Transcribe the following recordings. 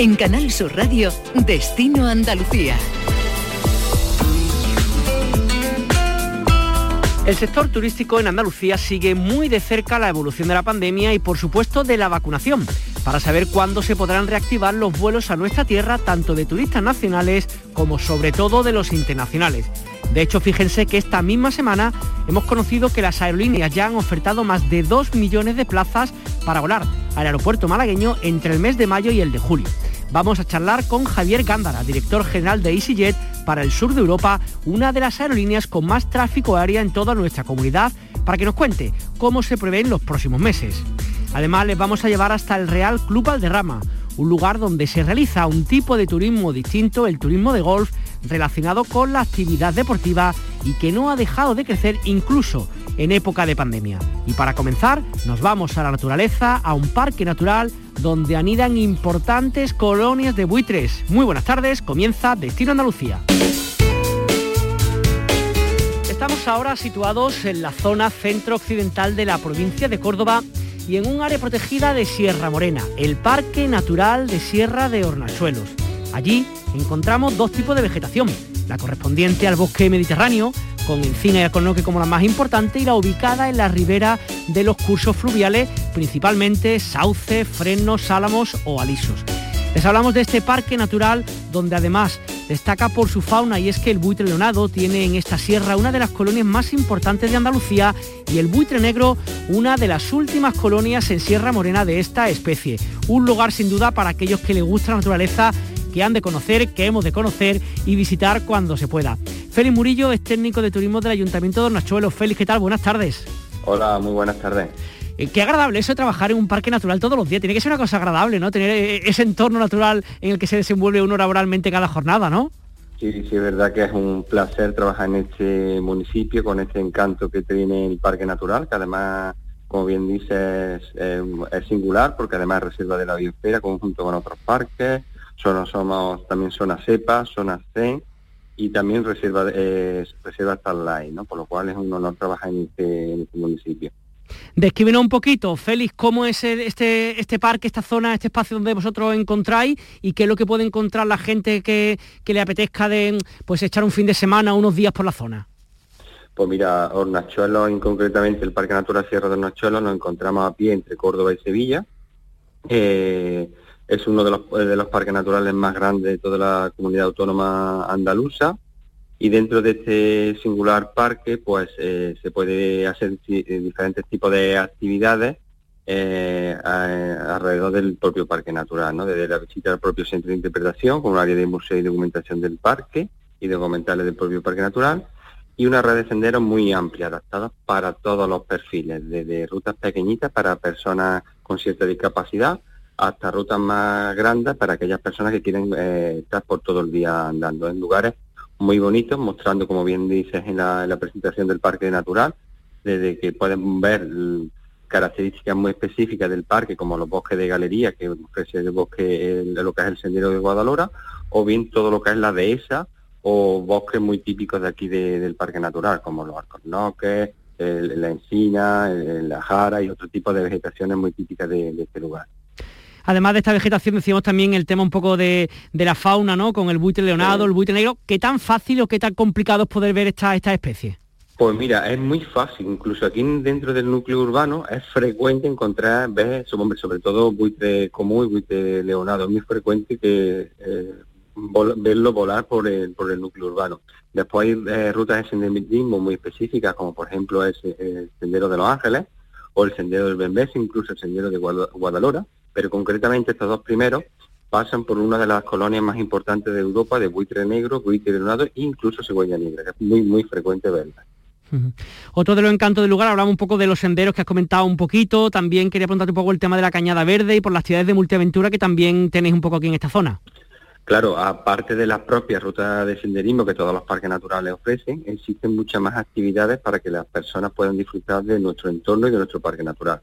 En Canal Sur Radio, Destino Andalucía. El sector turístico en Andalucía sigue muy de cerca la evolución de la pandemia y por supuesto de la vacunación, para saber cuándo se podrán reactivar los vuelos a nuestra tierra, tanto de turistas nacionales como sobre todo de los internacionales. De hecho, fíjense que esta misma semana hemos conocido que las aerolíneas ya han ofertado más de 2 millones de plazas para volar al aeropuerto malagueño entre el mes de mayo y el de julio. Vamos a charlar con Javier Gándara, director general de EasyJet para el sur de Europa, una de las aerolíneas con más tráfico aéreo en toda nuestra comunidad, para que nos cuente cómo se prevén los próximos meses. Además, les vamos a llevar hasta el Real Club Alderrama, un lugar donde se realiza un tipo de turismo distinto, el turismo de golf, relacionado con la actividad deportiva y que no ha dejado de crecer incluso en época de pandemia. Y para comenzar, nos vamos a la naturaleza, a un parque natural donde anidan importantes colonias de buitres. Muy buenas tardes, comienza Destino Andalucía. Estamos ahora situados en la zona centro-occidental de la provincia de Córdoba y en un área protegida de Sierra Morena, el Parque Natural de Sierra de Hornachuelos. Allí encontramos dos tipos de vegetación, la correspondiente al bosque mediterráneo, con encina y alcornoque como la más importante, y la ubicada en la ribera de los cursos fluviales, principalmente sauces, frenos, álamos o alisos. Les hablamos de este parque natural donde además destaca por su fauna y es que el buitre leonado tiene en esta sierra una de las colonias más importantes de Andalucía y el buitre negro una de las últimas colonias en Sierra Morena de esta especie. Un lugar sin duda para aquellos que les gusta la naturaleza que han de conocer, que hemos de conocer y visitar cuando se pueda. Félix Murillo es técnico de turismo del Ayuntamiento de Hornachuelos. Félix, ¿qué tal? Buenas tardes. Hola, muy buenas tardes. Eh, qué agradable eso de trabajar en un parque natural todos los días. Tiene que ser una cosa agradable, ¿no? Tener eh, ese entorno natural en el que se desenvuelve uno laboralmente cada jornada, ¿no? Sí, sí, es verdad que es un placer trabajar en este municipio con este encanto que tiene el parque natural, que además, como bien dices, es, singular porque además es reserva de la biosfera conjunto con otros parques. Solo somos también zona cepa, zona C y también reserva, eh, reserva Starlight, ¿no? Por lo cual es un honor trabajar en este, en este municipio. Descríbenos un poquito, Félix, cómo es este, este parque, esta zona, este espacio donde vosotros encontráis y qué es lo que puede encontrar la gente que, le apetezca de pues echar un fin de semana, unos días por la zona. Pues mira, Hornachuelo, en concretamente el Parque Natural Sierra de Hornachuelo, nos encontramos a pie entre Córdoba y Sevilla. Eh, es uno de los, de los parques naturales más grandes de toda la comunidad autónoma andaluza y dentro de este singular parque pues eh, se puede hacer eh, diferentes tipos de actividades eh, alrededor del propio parque natural, ¿no? desde la visita al propio centro de interpretación con un área de museo y documentación del parque y documentales del propio parque natural y una red de senderos muy amplia, adaptada para todos los perfiles, desde rutas pequeñitas para personas con cierta discapacidad hasta rutas más grandes para aquellas personas que quieren estar por todo el día andando en lugares muy bonitos, mostrando, como bien dices en la, presentación del Parque Natural, desde que pueden ver características muy específicas del parque, como los bosques de galería, que ofrece el bosque, de lo que es el sendero de Guadalora, o bien todo lo que es la dehesa, o bosques muy típicos de aquí del Parque Natural, como los alcornoques, la encina, la jara y otro tipo de vegetaciones muy típicas de este lugar. Además de esta vegetación, decíamos también el tema un poco de, la fauna, ¿no? Con el buitre leonado, el buitre negro. ¿Qué tan fácil o qué tan complicado es poder ver esta, esta especie? Pues mira, es muy fácil, incluso aquí dentro del núcleo urbano es frecuente encontrar, ves, sobre todo buitre común y buitre leonado, es muy frecuente que eh, verlo volar por el, por el núcleo urbano. Después hay eh, rutas de senderismo muy específicas, como por ejemplo es el Sendero de los Ángeles o el Sendero del Bembés, incluso el Sendero de Guadalora, pero concretamente estos dos primeros pasan por una de las colonias más importantes de Europa de buitre negro, buitre leonado e incluso cigüeña negra, que es muy, muy frecuente verla. Otro de los encantos del lugar, hablamos un poco de los senderos que has comentado un poquito, también quería preguntarte un poco el tema de la cañada verde y por las actividades de multiaventura que también tenéis un poco aquí en esta zona. Claro, aparte de las propias rutas de senderismo que todos los parques naturales ofrecen, existen muchas más actividades para que las personas puedan disfrutar de nuestro entorno y de nuestro parque natural.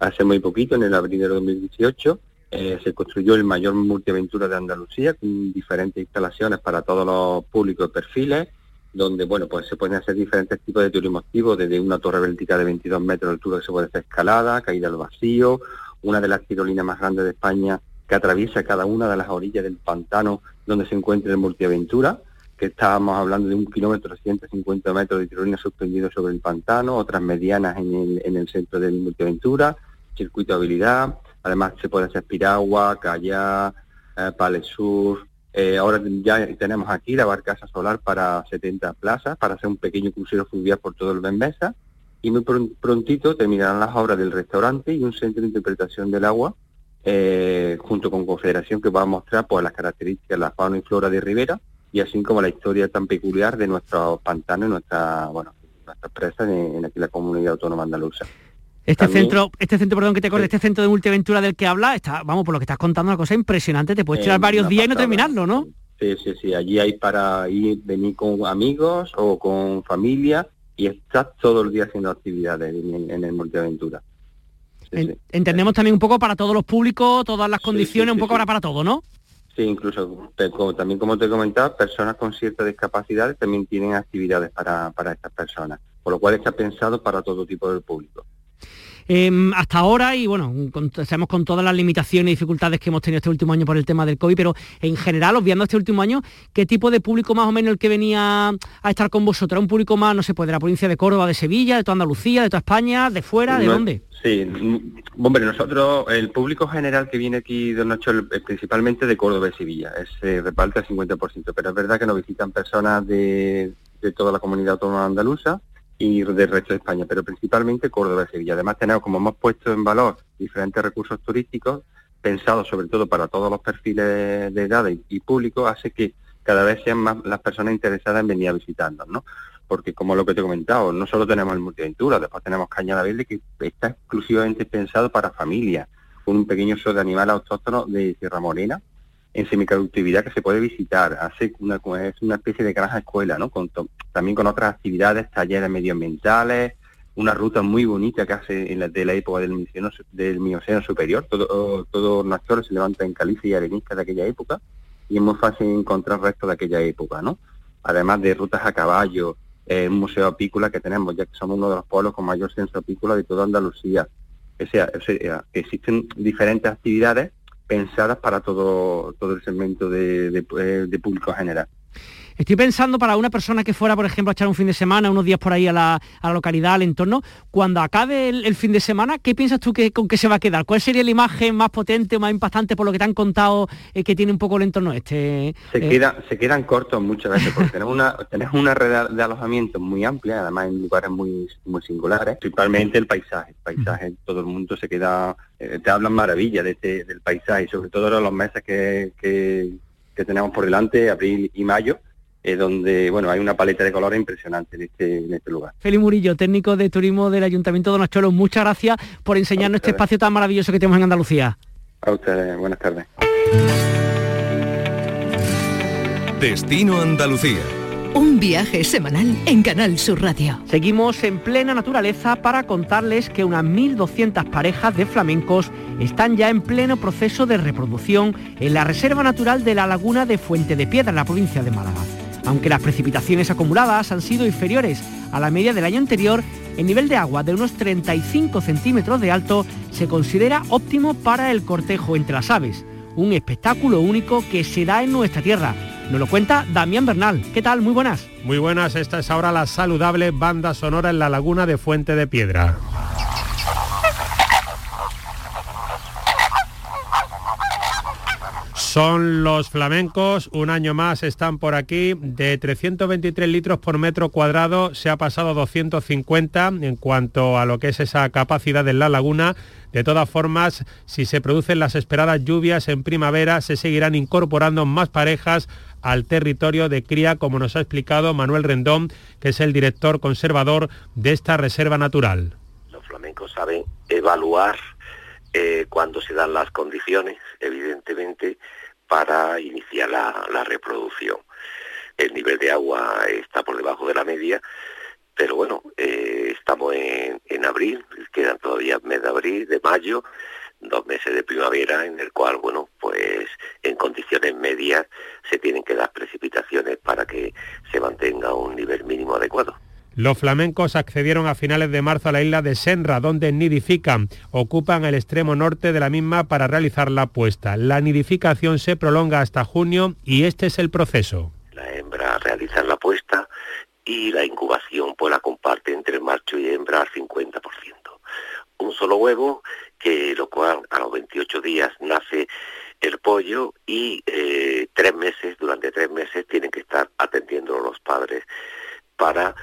Hace muy poquito, en el abril de 2018, eh, se construyó el mayor multiaventura de Andalucía, con diferentes instalaciones para todos los públicos perfiles, donde bueno pues se pueden hacer diferentes tipos de turismo activo, desde una torre vertical de 22 metros de altura que se puede hacer escalada, caída al vacío, una de las tirolinas más grandes de España que atraviesa cada una de las orillas del pantano donde se encuentra el Multiaventura, que estábamos hablando de un kilómetro 150 metros de tirolina suspendido sobre el pantano, otras medianas en el, en el centro del Multiaventura, circuito de habilidad, además se puede hacer piragua, kayak, eh, pale sur, eh, ahora ya tenemos aquí la barcaza solar para 70 plazas, para hacer un pequeño crucero fluvial por todo el Benbesa, y muy prontito terminarán las obras del restaurante y un centro de interpretación del agua, eh, junto con Confederación, que va a mostrar pues, las características la fauna y flora de Rivera, y así como la historia tan peculiar de nuestros pantanos nuestra, bueno, nuestras presas en, aquí la comunidad autónoma andaluza. Este centro, este centro, perdón que te corte, este centro de multiaventura del que habla, está, vamos, por lo que estás contando, una cosa impresionante, te puedes tirar varios días y no terminarlo, ¿no? Sí, sí, sí, allí hay para ir, venir con amigos o con familia y estás todo el día haciendo actividades en, el multiaventura. entendemos también un poco para todos los públicos, todas las condiciones, un poco ahora para todo, ¿no? Sí, incluso también como te he comentado, personas con ciertas discapacidades también tienen actividades para, para estas personas, por lo cual está pensado para todo tipo de público. Em, hasta ahora y bueno, sabemos con todas las limitaciones y dificultades que hemos tenido este último año por el tema del COVID, pero en general, obviando este último año, ¿qué tipo de público más o menos el que venía a estar con vosotros? ¿Un público más, no sé, pues de la provincia de Córdoba, de Sevilla, de toda Andalucía, de toda España, de fuera, de dónde? Sí, hombre, nosotros, el público general que viene aquí de noche es principalmente de Córdoba y Sevilla, es, se reparte al 50%, pero es verdad que nos visitan personas de, de toda la comunidad autónoma andaluza, y del resto de España, pero principalmente Córdoba y Sevilla. Además tenemos, como hemos puesto en valor, diferentes recursos turísticos pensados sobre todo para todos los perfiles de edad y, público, hace que cada vez sean más las personas interesadas en venir a visitarnos, ¿no? Porque como lo que te he comentado, no solo tenemos el multiaventura, después tenemos Cañada Verde que está exclusivamente pensado para familias, con un pequeño show de animal autóctono de Sierra Morena, en semiconductividad que se puede visitar, hace una, es una especie de granja escuela, ¿no? Con también con otras actividades, talleres medioambientales, una ruta muy bonita que hace en la, de la época del, Mioceno, del Mioceno superior, todo, todo Nuestro se levanta en caliza y arenisca de aquella época, y es muy fácil encontrar restos de aquella época, ¿no? Además de rutas a caballo, eh, un museo apícola que tenemos, ya que somos uno de los pueblos con mayor censo apícola de toda Andalucía. O sea, o sea existen diferentes actividades pensadas para todo, todo el segmento de, de público general. Estoy pensando para una persona que fuera, por ejemplo, a echar un fin de semana, unos días por ahí a la, localidad, al entorno, cuando acabe el, fin de semana, ¿qué piensas tú que, con qué se va a quedar? ¿Cuál sería la imagen más potente o más impactante por lo que te han contado eh, que tiene un poco el entorno este? Se, eh, queda, se quedan cortos muchas veces porque tenemos una, tenemos una red de alojamiento muy amplia, además en lugares muy, muy singulares, principalmente el paisaje. El paisaje, todo el mundo se queda, eh, te hablan maravilla de este, del paisaje, sobre todo en los meses que, que tenemos por delante, abril y mayo, eh, donde bueno hay una paleta de colores impresionante en este, en este lugar. Félix Murillo, técnico de turismo del Ayuntamiento de Donostiolo, muchas gracias por enseñarnos este espacio tan maravilloso que tenemos en Andalucía. A ustedes, buenas tardes. Destino Andalucía. Un viaje semanal en Canal Sur Radio. Seguimos en plena naturaleza para contarles que unas 1.200 parejas de flamencos están ya en pleno proceso de reproducción en la Reserva Natural de la Laguna de Fuente de Piedra, en la provincia de Málaga. Aunque las precipitaciones acumuladas han sido inferiores a la media del año anterior, el nivel de agua de unos 35 centímetros de alto se considera óptimo para el cortejo entre las aves, un espectáculo único que se da en nuestra tierra. Nos lo cuenta Damián Bernal. ¿Qué tal? Muy buenas. Muy buenas, esta es ahora la saludable banda sonora en la laguna de Fuente de Piedra. Son los flamencos, un año más están por aquí, de 323 litros por metro cuadrado se ha pasado a 250 en cuanto a lo que es esa capacidad de la laguna. De todas formas, si se producen las esperadas lluvias en primavera, se seguirán incorporando más parejas al territorio de cría, como nos ha explicado Manuel Rendón, que es el director conservador de esta reserva natural. Los flamencos saben evaluar eh, cuando se dan las condiciones, evidentemente, para iniciar la, reproducción. El nivel de agua está por debajo de la media, pero bueno, eh, estamos en, en, abril, quedan todavía mes de abril, de mayo, dos meses de primavera, en el cual, bueno, pues en condiciones medias se tienen que dar precipitaciones para que se mantenga un nivel mínimo adecuado. Los flamencos accedieron a finales de marzo a la isla de Senra, donde nidifican. Ocupan el extremo norte de la misma para realizar la puesta. La nidificación se prolonga hasta junio y este es el proceso. La hembra realiza la puesta y la incubación pues la comparte entre macho y hembra al 50%. Un solo huevo, que lo cual a los 28 días nace el pollo y eh, tres meses, durante tres meses tienen que estar atendiendo los padres para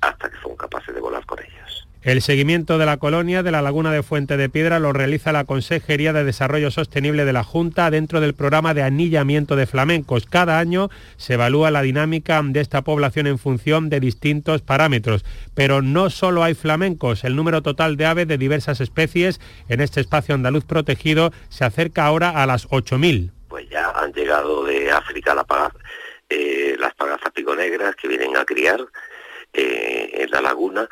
hasta que son capaces de volar con ellos. El seguimiento de la colonia de la laguna de Fuente de Piedra lo realiza la Consejería de Desarrollo Sostenible de la Junta dentro del programa de anillamiento de flamencos. Cada año se evalúa la dinámica de esta población en función de distintos parámetros. Pero no solo hay flamencos, el número total de aves de diversas especies en este espacio andaluz protegido se acerca ahora a las 8.000. Pues ya han llegado de África la eh, las pagazas piconegras que vienen a criar eh, en la laguna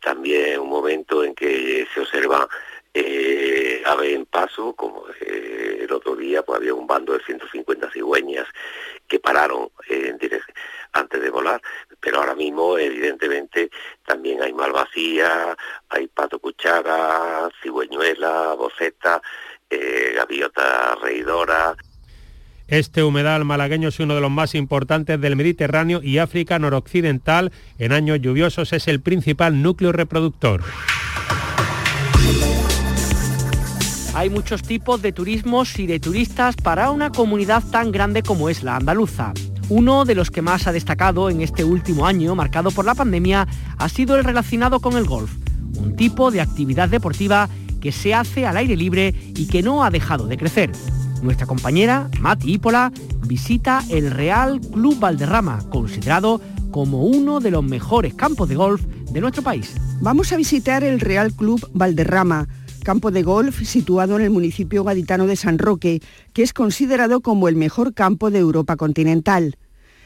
también un momento en que se observa eh, ave en paso, como eh, el otro día pues había un bando de 150 cigüeñas que pararon eh, antes de volar, pero ahora mismo evidentemente también hay malvacía, hay pato cuchara, cigüeñuela, boceta, gaviota reidora. Este humedal malagueño es uno de los más importantes del Mediterráneo y África noroccidental. En años lluviosos es el principal núcleo reproductor. Hay muchos tipos de turismos y de turistas para una comunidad tan grande como es la andaluza. Uno de los que más ha destacado en este último año, marcado por la pandemia, ha sido el relacionado con el golf, un tipo de actividad deportiva que se hace al aire libre y que no ha dejado de crecer. Nuestra compañera, Mati Ípola, visita el Real Club Valderrama, considerado como uno de los mejores campos de golf de nuestro país. Vamos a visitar el Real Club Valderrama, campo de golf situado en el municipio gaditano de San Roque, que es considerado como el mejor campo de Europa continental.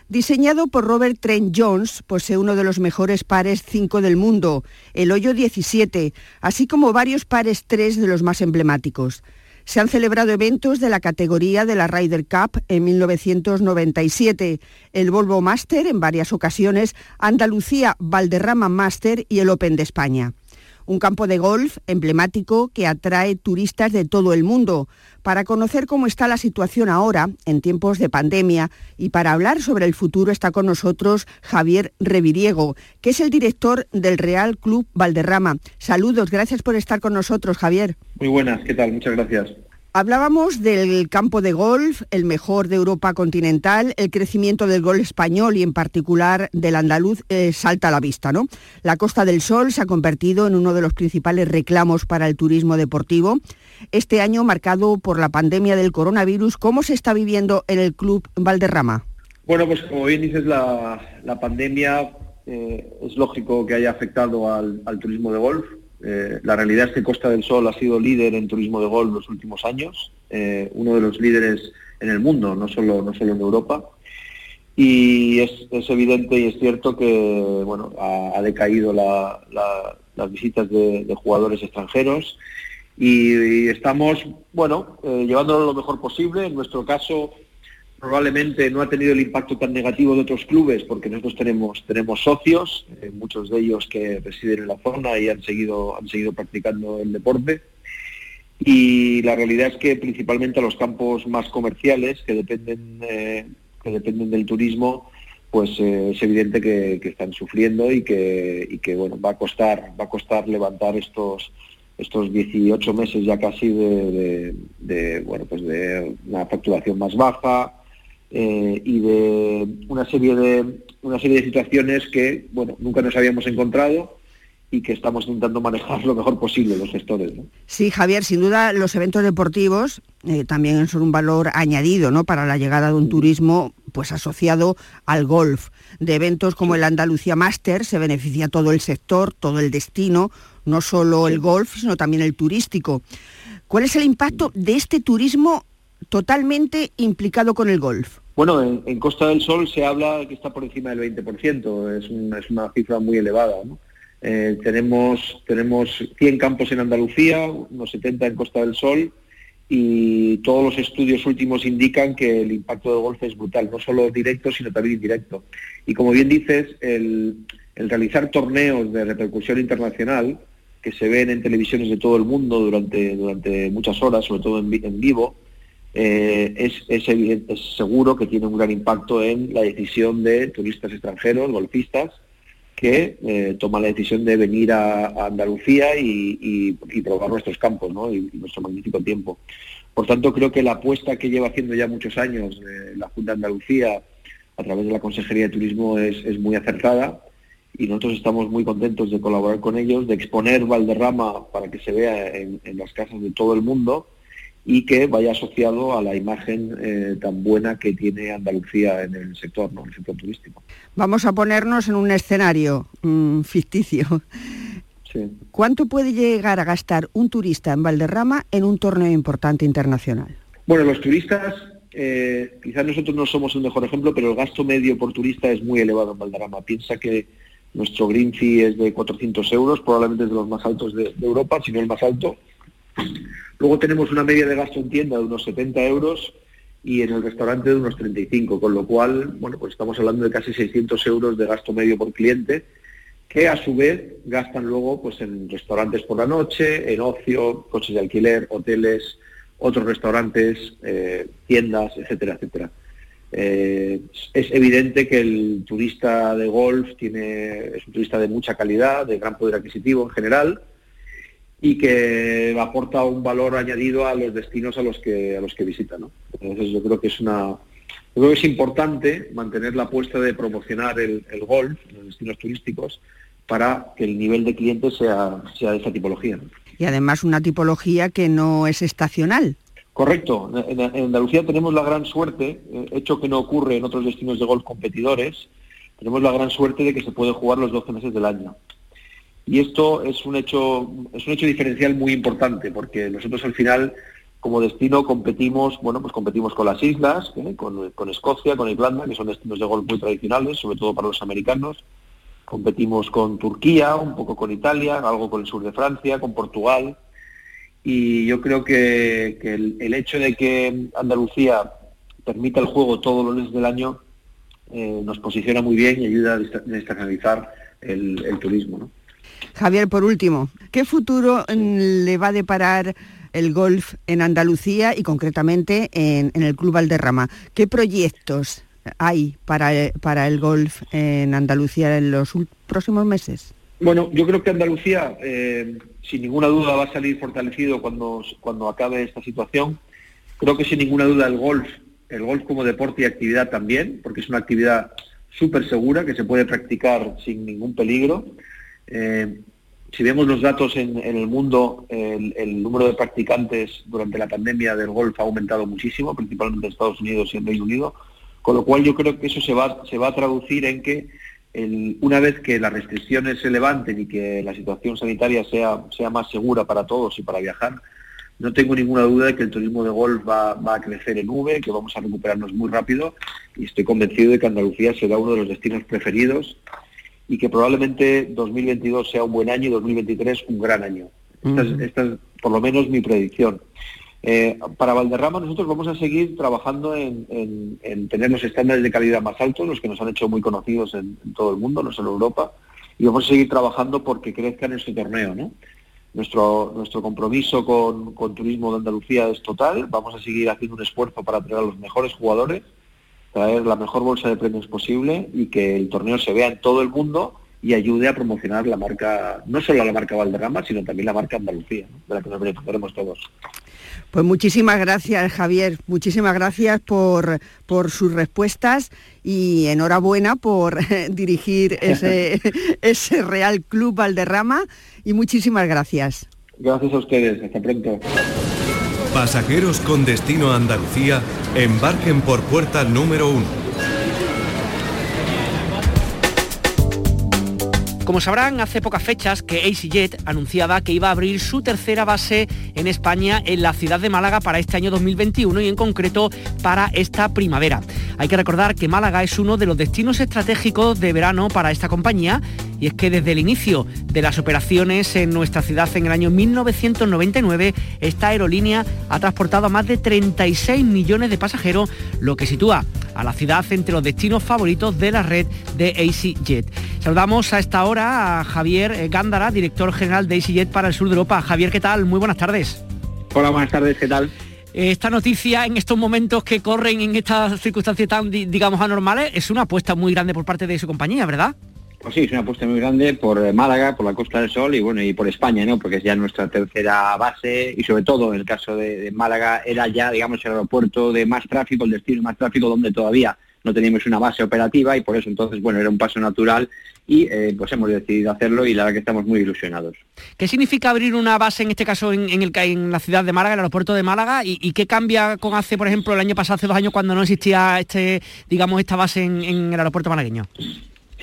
Diseñado por Robert Trent Jones, posee uno de los mejores pares 5 del mundo, el hoyo 17, así como varios pares 3 de los más emblemáticos. Se han celebrado eventos de la categoría de la Ryder Cup en 1997, el Volvo Master en varias ocasiones, Andalucía Valderrama Master y el Open de España. Un campo de golf emblemático que atrae turistas de todo el mundo para conocer cómo está la situación ahora, en tiempos de pandemia, y para hablar sobre el futuro está con nosotros Javier Reviriego, que es el director del Real Club Valderrama. Saludos, gracias por estar con nosotros, Javier. Muy buenas, ¿qué tal? Muchas gracias. Hablábamos del campo de golf, el mejor de Europa continental, el crecimiento del golf español y en particular del andaluz eh, salta a la vista, ¿no? La Costa del Sol se ha convertido en uno de los principales reclamos para el turismo deportivo. Este año marcado por la pandemia del coronavirus, ¿cómo se está viviendo en el Club Valderrama? Bueno, pues como bien dices, la, pandemia eh, es lógico que haya afectado al turismo de golf eh, la realidad es que Costa del Sol ha sido líder en turismo de golf los últimos años, eh, uno de los líderes en el mundo, no solo, no solo en Europa. Y es, evidente y es cierto que bueno, ha, decaído las visitas de, jugadores extranjeros y, estamos bueno, eh, llevándolo lo mejor posible. En nuestro caso, probablemente no ha tenido el impacto tan negativo de otros clubes porque nosotros tenemos tenemos socios eh, muchos de ellos que residen en la zona y han seguido han seguido practicando el deporte. Y la realidad es que principalmente a los campos más comerciales que dependen eh, que dependen del turismo pues eh, es evidente que, están sufriendo y que, bueno va a costar va a costar levantar estos estos 18 meses ya casi de, de bueno pues de una facturación más baja eh, y de una serie de una serie de situaciones que bueno nunca nos habíamos encontrado y que estamos intentando manejar lo mejor posible los gestores. Sí, Javier, sin duda los eventos deportivos eh, también son un valor añadido ¿no? para la llegada de un turismo pues asociado al golf. De eventos como el Andalucía Master se beneficia todo el sector, todo el destino, no solo el golf, sino también el turístico. ¿Cuál es el impacto de este turismo totalmente implicado con el golf? Bueno, en, Costa del Sol se habla que está por encima del 20%, es, es una cifra muy elevada. Eh, tenemos, tenemos 100 campos en Andalucía, unos 70 en Costa del Sol y todos los estudios últimos indican que el impacto del golf es brutal, no solo directo, sino también indirecto. Y como bien dices, el, el realizar torneos de repercusión internacional que se ven en televisiones de todo el mundo durante, durante muchas horas, sobre todo en, vivo, eh, es, es, seguro que tiene un gran impacto en la decisión de turistas extranjeros, golfistas, que eh, toman la decisión de venir a, Andalucía y, probar nuestros campos y, nuestro magnífico tiempo. Por tanto, creo que la apuesta que lleva haciendo ya muchos años eh, la Junta de Andalucía a través de la Consejería de Turismo es muy acertada y nosotros estamos muy contentos de colaborar con ellos, de exponer Valderrama para que se vea en, las casas de todo el mundo y que vaya asociado a la imagen eh, tan buena que tiene Andalucía en el sector, ¿no? el sector turístico. Vamos a ponernos en un escenario mm, ficticio. ¿Cuánto puede llegar a gastar un turista en Valderrama en un torneo importante internacional? Bueno, los turistas, eh, quizás nosotros no somos el mejor ejemplo, pero el gasto medio por turista es muy elevado en Valderrama. Piensa que nuestro green fee es de 400 euros, probablemente es de los más altos de, Europa, si no el más alto. Luego tenemos una media de gasto en tienda de unos 70 euros y en el restaurante de unos 35, con lo cual, bueno, pues estamos hablando de casi 600 euros de gasto medio por cliente, que a su vez gastan luego pues en restaurantes por la noche, en ocio, coches de alquiler, hoteles, otros restaurantes, eh, tiendas, etcétera, etcétera. Eh, es evidente que el turista de golf tiene, es un turista de mucha calidad, de gran poder adquisitivo en general y que aporta un valor añadido a los destinos a los que a los que visita. Entonces yo creo que es una creo que es importante mantener la apuesta de promocionar el, golf en los destinos turísticos para que el nivel de clientes sea, sea de esa tipología. Y además una tipología que no es estacional. Correcto. En, Andalucía tenemos la gran suerte, eh, hecho que no ocurre en otros destinos de golf competidores, tenemos la gran suerte de que se puede jugar los 12 meses del año. Y esto es un hecho, es un hecho diferencial muy importante, porque nosotros al final, como destino, competimos, bueno, pues competimos con las islas, ¿eh? con, con, Escocia, con Irlanda, que son destinos de golf muy tradicionales, sobre todo para los americanos. Competimos con Turquía, un poco con Italia, algo con el sur de Francia, con Portugal, y yo creo que, el, hecho de que Andalucía permita el juego todos los meses del año eh, nos posiciona muy bien y ayuda a desestabilizar el, turismo. Javier, por último, ¿qué futuro mm, le va a deparar el golf en Andalucía y concretamente en, el Club Valderrama? ¿Qué proyectos hay para, para el golf en Andalucía en los próximos meses? Bueno, yo creo que Andalucía, eh, sin ninguna duda, va a salir fortalecido cuando, cuando acabe esta situación. Creo que sin ninguna duda el golf, el golf como deporte y actividad también, porque es una actividad súper segura que se puede practicar sin ningún peligro. Eh, si vemos los datos en, el mundo, el, número de practicantes durante la pandemia del golf ha aumentado muchísimo, principalmente en Estados Unidos y en Reino Unido, con lo cual yo creo que eso se va, va a traducir en que una vez que las restricciones se levanten y que la situación sanitaria sea, sea más segura para todos y para viajar, no tengo ninguna duda de que el turismo de golf va, a crecer en V, que vamos a recuperarnos muy rápido y estoy convencido de que Andalucía será uno de los destinos preferidos y que probablemente 2022 sea un buen año y 2023 un gran año. esta es por lo menos mi predicción. Eh, para Valderrama nosotros vamos a seguir trabajando en, tener los estándares de calidad más altos, los que nos han hecho muy conocidos en, todo el mundo, no solo en Europa, y vamos a seguir trabajando porque crezca nuestro torneo. ¿no? Nuestro, nuestro compromiso con, Turismo de Andalucía es total, vamos a seguir haciendo un esfuerzo para traer a los mejores jugadores, traer la mejor bolsa de premios posible y que el torneo se vea en todo el mundo y ayude a promocionar la marca, no solo la marca Valderrama, sino también la marca Andalucía, de la que nos beneficiaremos todos. Pues muchísimas gracias, Javier. Muchísimas gracias por, por sus respuestas y enhorabuena por dirigir ese, ese Real Club Valderrama y muchísimas gracias. Gracias a ustedes. Hasta pronto. Pasajeros con destino a Andalucía, embarquen por puerta número uno Como sabrán, hace pocas fechas que EasyJet anunciaba que iba a abrir su tercera base en España en la ciudad de Málaga para este año 2021 y en concreto para esta primavera. Hay que recordar que Málaga es uno de los destinos estratégicos de verano para esta compañía y es que desde el inicio de las operaciones en nuestra ciudad en el año 1999, esta aerolínea ha transportado a más de 36 millones de pasajeros, lo que sitúa a la ciudad entre los destinos favoritos de la red de EasyJet. Saludamos a esta hora a Javier Gándara, director general de EasyJet para el sur de Europa. Javier, ¿qué tal? Muy buenas tardes. Hola, buenas tardes, ¿qué tal? Esta noticia en estos momentos que corren en estas circunstancias tan, digamos, anormales, es una apuesta muy grande por parte de su compañía, ¿verdad? Pues sí, es una apuesta muy grande por eh, Málaga, por la Costa del Sol y bueno, y por España, ¿no? Porque es ya nuestra tercera base y sobre todo en el caso de, Málaga era ya, digamos, el aeropuerto de más tráfico, el destino más tráfico donde todavía no teníamos una base operativa y por eso entonces, bueno, era un paso natural y eh, pues hemos decidido hacerlo y la verdad que estamos muy ilusionados. ¿Qué significa abrir una base, en este caso en, la ciudad de Málaga, el aeropuerto de Málaga? ¿Y, qué cambia con hace, por ejemplo, el año pasado, hace dos años, cuando no existía este, digamos, esta base en el aeropuerto malagueño?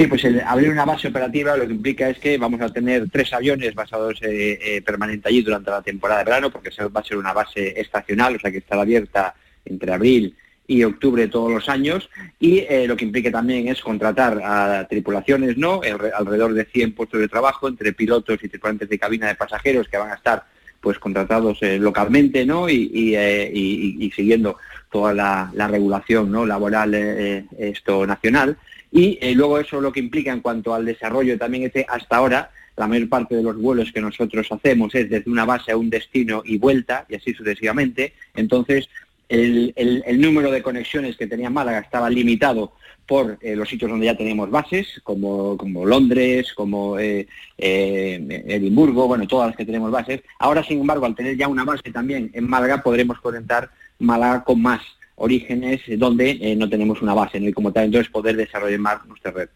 Sí, pues el abrir una base operativa lo que implica es que vamos a tener tres aviones basados eh, eh, permanente allí durante la temporada de verano, porque va a ser una base estacional, o sea que estará abierta entre abril y octubre todos los años y eh, lo que implica también es contratar a tripulaciones, ¿no? alrededor de 100 puestos de trabajo entre pilotos y tripulantes de cabina de pasajeros que van a estar pues contratados localmente, ¿no? Y, siguiendo toda la, la regulación ¿no? laboral esto nacional y eh, luego eso lo que implica en cuanto al desarrollo también es que hasta ahora la mayor parte de los vuelos que nosotros hacemos es desde una base a un destino y vuelta, y así sucesivamente. Entonces, el, número de conexiones que tenía Málaga estaba limitado por eh, los sitios donde ya teníamos bases, como, como Londres, como eh, Edimburgo, bueno, todas las que tenemos bases. Ahora, sin embargo, al tener ya una base también en Málaga, podremos conectar Málaga con más orígenes donde eh, no tenemos una base, ¿no? Y como tal, entonces poder desarrollar más nuestra red.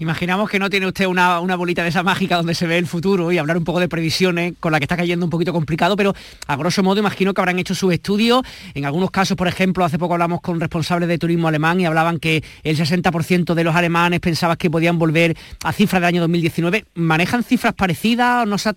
Imaginamos que no tiene usted una, bolita de esa mágica donde se ve el futuro y hablar un poco de previsiones, con la que está cayendo un poquito complicado, pero a grosso modo imagino que habrán hecho sus estudios. En algunos casos, por ejemplo, hace poco hablamos con responsables de turismo alemán y hablaban que el 60% de los alemanes pensaban que podían volver a cifras del año 2019. ¿Manejan cifras parecidas? ¿No se,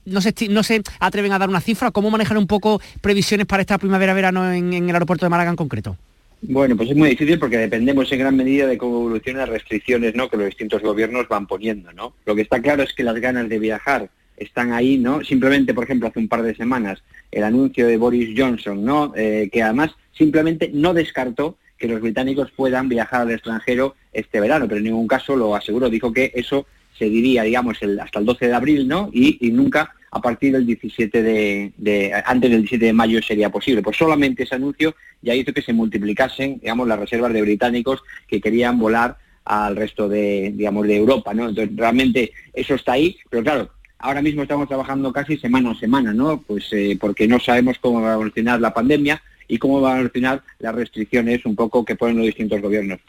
no se, atreven a dar una cifra? ¿Cómo manejan un poco previsiones para esta primavera-verano en el aeropuerto de Málaga en concreto? Bueno, pues es muy difícil porque dependemos en gran medida de cómo evolucionan las restricciones ¿no? que los distintos gobiernos van poniendo. ¿no? Lo que está claro es que las ganas de viajar están ahí, ¿no? Simplemente, por ejemplo, hace un par de semanas, el anuncio de Boris Johnson, ¿no? Eh, que además simplemente no descartó que los británicos puedan viajar al extranjero este verano, pero en ningún caso lo aseguró, dijo que eso se diría, digamos, el, hasta el 12 de abril, ¿no? Y, y nunca a partir del 17 de, antes del 17 de mayo sería posible. Pues solamente ese anuncio ya hizo que se multiplicasen, digamos, las reservas de británicos que querían volar al resto de, digamos, de Europa, ¿no? Entonces, realmente eso está ahí, pero claro, ahora mismo estamos trabajando casi semana a semana, ¿no? Pues eh, porque no sabemos cómo va a evolucionar la pandemia y cómo van a evolucionar las restricciones un poco que ponen los distintos gobiernos.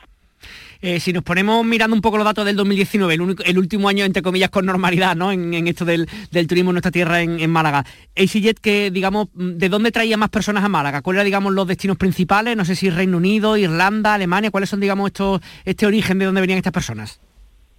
Eh, si nos ponemos mirando un poco los datos del 2019, el, último año, entre comillas, con normalidad, ¿no? En, esto del, turismo en nuestra tierra, en, Málaga. EasyJet, que, digamos, ¿de dónde traía más personas a Málaga? ¿Cuáles eran, digamos, los destinos principales? No sé si Reino Unido, Irlanda, Alemania, ¿cuáles son, digamos, estos, este origen de dónde venían estas personas?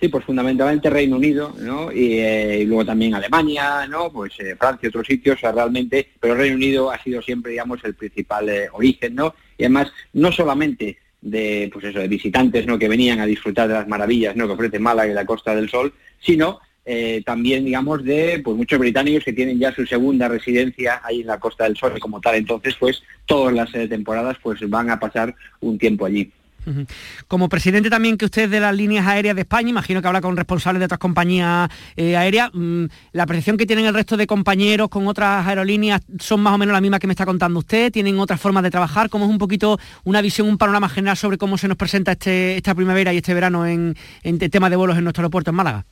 Sí, pues fundamentalmente Reino Unido, ¿no? Y, eh, luego también Alemania, ¿no? Pues eh, Francia, otros sitios, o sea, realmente, pero Reino Unido ha sido siempre, digamos, el principal origen, ¿no? Y además, no solamente de, pues eso, de visitantes ¿no? que venían a disfrutar de las maravillas ¿no? que ofrece Málaga y la Costa del Sol, sino eh, también, digamos, de pues, muchos británicos que tienen ya su segunda residencia ahí en la Costa del Sol y como tal, entonces, pues todas las eh, temporadas pues van a pasar un tiempo allí. Como presidente también que usted de las líneas aéreas de España, imagino que habla con responsables de otras compañías eh, aéreas, mm, la percepción que tienen el resto de compañeros con otras aerolíneas son más o menos la misma que me está contando usted, tienen otras formas de trabajar, ¿cómo es un poquito una visión, un panorama general sobre cómo se nos presenta este, esta primavera y este verano en, en tema de vuelos en nuestro aeropuerto en Málaga.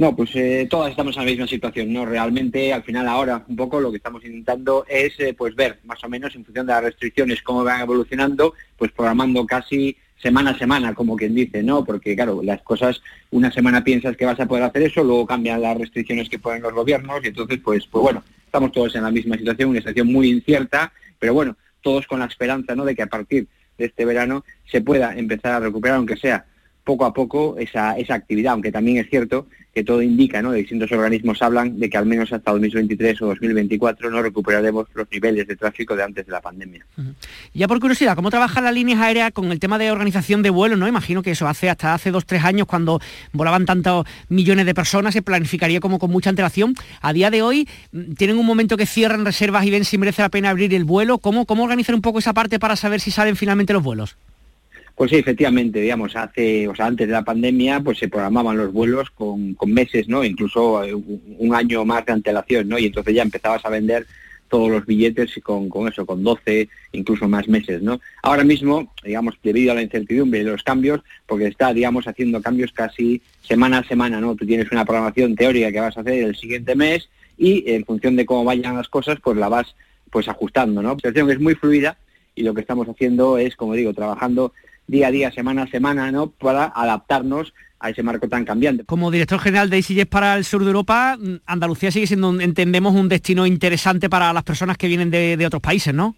No, pues eh, todas estamos en la misma situación, ¿no? Realmente, al final, ahora, un poco lo que estamos intentando es, eh, pues, ver, más o menos, en función de las restricciones, cómo van evolucionando, pues, programando casi semana a semana, como quien dice, ¿no? Porque, claro, las cosas, una semana piensas que vas a poder hacer eso, luego cambian las restricciones que ponen los gobiernos, y entonces, pues, pues bueno, estamos todos en la misma situación, una situación muy incierta, pero bueno, todos con la esperanza, ¿no?, de que a partir de este verano se pueda empezar a recuperar, aunque sea poco a poco esa, esa actividad, aunque también es cierto que todo indica, ¿no? distintos organismos hablan de que al menos hasta 2023 o 2024 no recuperaremos los niveles de tráfico de antes de la pandemia. Ya por curiosidad, ¿cómo trabajan las líneas aéreas con el tema de organización de vuelos? No imagino que eso hace hasta hace dos tres años cuando volaban tantos millones de personas se planificaría como con mucha antelación. A día de hoy mm, tienen un momento que cierran reservas y ven si merece la pena abrir el vuelo. ¿Cómo cómo organizar un poco esa parte para saber si salen finalmente los vuelos? Pues sí, efectivamente, digamos, hace, o sea, antes de la pandemia, pues se programaban los vuelos con, meses, ¿no? Incluso eh, un año más de antelación, ¿no? Y entonces ya empezabas a vender todos los billetes y con, con, eso, con 12, incluso más meses, ¿no? Ahora mismo, digamos, debido a la incertidumbre de los cambios, porque está, digamos, haciendo cambios casi semana a semana, ¿no? Tú tienes una programación teórica que vas a hacer el siguiente mes y en función de cómo vayan las cosas, pues la vas pues ajustando, ¿no? La situación es muy fluida y lo que estamos haciendo es, como digo, trabajando día a día, semana a semana, ¿no? Para adaptarnos a ese marco tan cambiante. Como director general de EasyJet para el sur de Europa, Andalucía sigue siendo, entendemos, un destino interesante para las personas que vienen de, otros países, ¿no?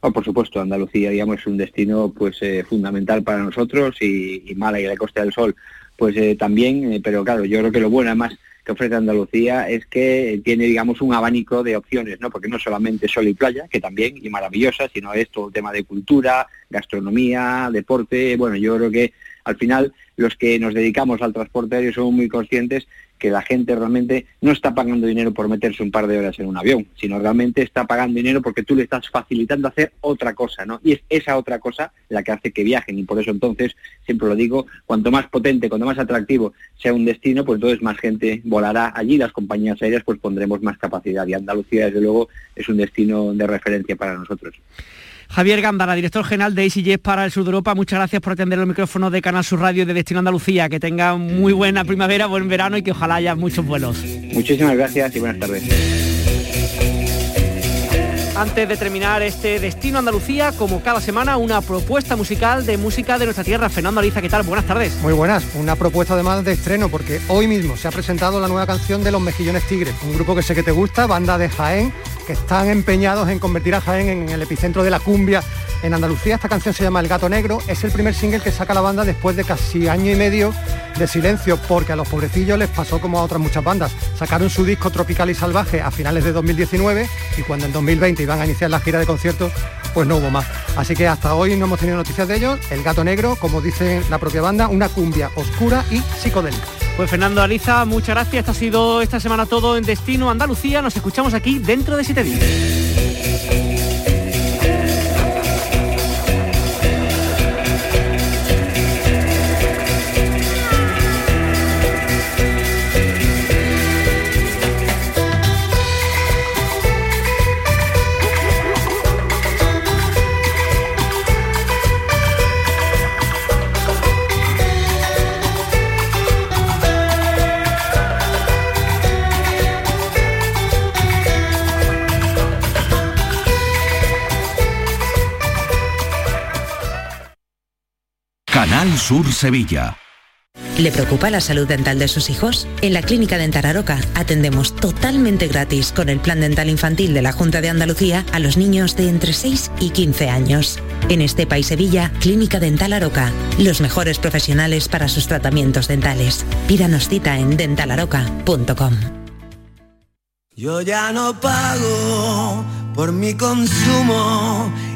Oh, por supuesto, Andalucía, digamos, es un destino pues eh, fundamental para nosotros y, y Málaga y la Costa del Sol, pues eh, también, eh, pero claro, yo creo que lo bueno además que ofrece Andalucía es que tiene, digamos, un abanico de opciones, ¿no? Porque no solamente sol y playa, que también, y maravillosa, sino es todo el tema de cultura, gastronomía, deporte, bueno, yo creo que al final los que nos dedicamos al transporte aéreo somos muy conscientes que la gente realmente no está pagando dinero por meterse un par de horas en un avión, sino realmente está pagando dinero porque tú le estás facilitando hacer otra cosa, ¿no? Y es esa otra cosa la que hace que viajen y por eso entonces, siempre lo digo, cuanto más potente, cuanto más atractivo sea un destino, pues entonces más gente volará allí, las compañías aéreas pues pondremos más capacidad y Andalucía desde luego es un destino de referencia para nosotros. Javier Gándara, director general de EasyJet para el sur de Europa, muchas gracias por atender los micrófonos de Canal Sur Radio de Destino Andalucía. Que tenga muy buena primavera, buen verano y que ojalá haya muchos vuelos. Muchísimas gracias y buenas tardes. Antes de terminar este Destino Andalucía, como cada semana, una propuesta musical de música de nuestra tierra. Fernando Aliza, ¿qué tal? Buenas tardes. Muy buenas. Una propuesta además de estreno, porque hoy mismo se ha presentado la nueva canción de Los Mejillones Tigres, un grupo que sé que te gusta, banda de Jaén, que están empeñados en convertir a Jaén en el epicentro de la cumbia en Andalucía. Esta canción se llama El Gato Negro, es el primer single que saca la banda después de casi año y medio de silencio, porque a los pobrecillos les pasó como a otras muchas bandas. Sacaron su disco Tropical y Salvaje a finales de 2019 y cuando en 2020 iban a iniciar la gira de conciertos, pues no hubo más. Así que hasta hoy no hemos tenido noticias de ellos. El Gato Negro, como dice la propia banda, una cumbia oscura y psicodélica. Pues Fernando Aliza, muchas gracias. Esto ha sido esta semana todo en Destino Andalucía. Nos escuchamos aquí dentro de siete días. Sur Sevilla. ¿Le preocupa la salud dental de sus hijos? En la Clínica Dental Aroca atendemos totalmente gratis con el Plan Dental Infantil de la Junta de Andalucía a los niños de entre 6 y 15 años. En este país Sevilla, Clínica Dental Aroca, los mejores profesionales para sus tratamientos dentales. Pídanos cita en dentalaroca.com. Yo ya no pago por mi consumo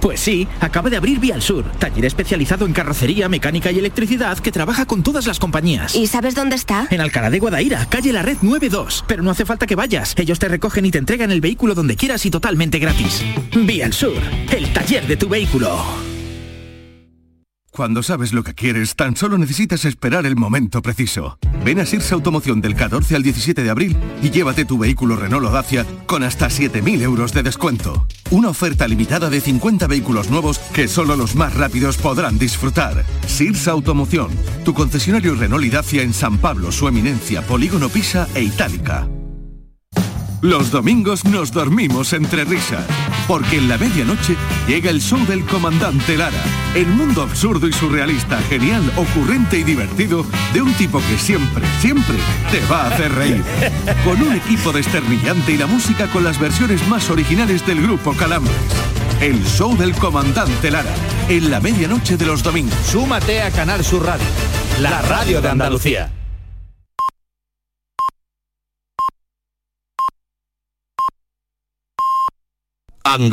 Pues sí, acaba de abrir Vía al Sur, taller especializado en carrocería, mecánica y electricidad que trabaja con todas las compañías. ¿Y sabes dónde está? En Alcalá de Guadaira, calle La Red 92. Pero no hace falta que vayas, ellos te recogen y te entregan el vehículo donde quieras y totalmente gratis. Vía al Sur, el taller de tu vehículo. Cuando sabes lo que quieres, tan solo necesitas esperar el momento preciso. Ven a Sirsa Automoción del 14 al 17 de abril y llévate tu vehículo Renault o Dacia con hasta 7.000 euros de descuento. Una oferta limitada de 50 vehículos nuevos que solo los más rápidos podrán disfrutar. Sirsa Automoción, tu concesionario Renault y Dacia en San Pablo, su eminencia, Polígono Pisa e Itálica. Los domingos nos dormimos entre risas, porque en la medianoche llega el show del comandante Lara, el mundo absurdo y surrealista, genial, ocurrente y divertido de un tipo que siempre, siempre te va a hacer reír. Con un equipo desternillante y la música con las versiones más originales del grupo Calambres. El show del comandante Lara, en la medianoche de los domingos. Súmate a Canal Sur Radio, la radio de Andalucía. Andalucía.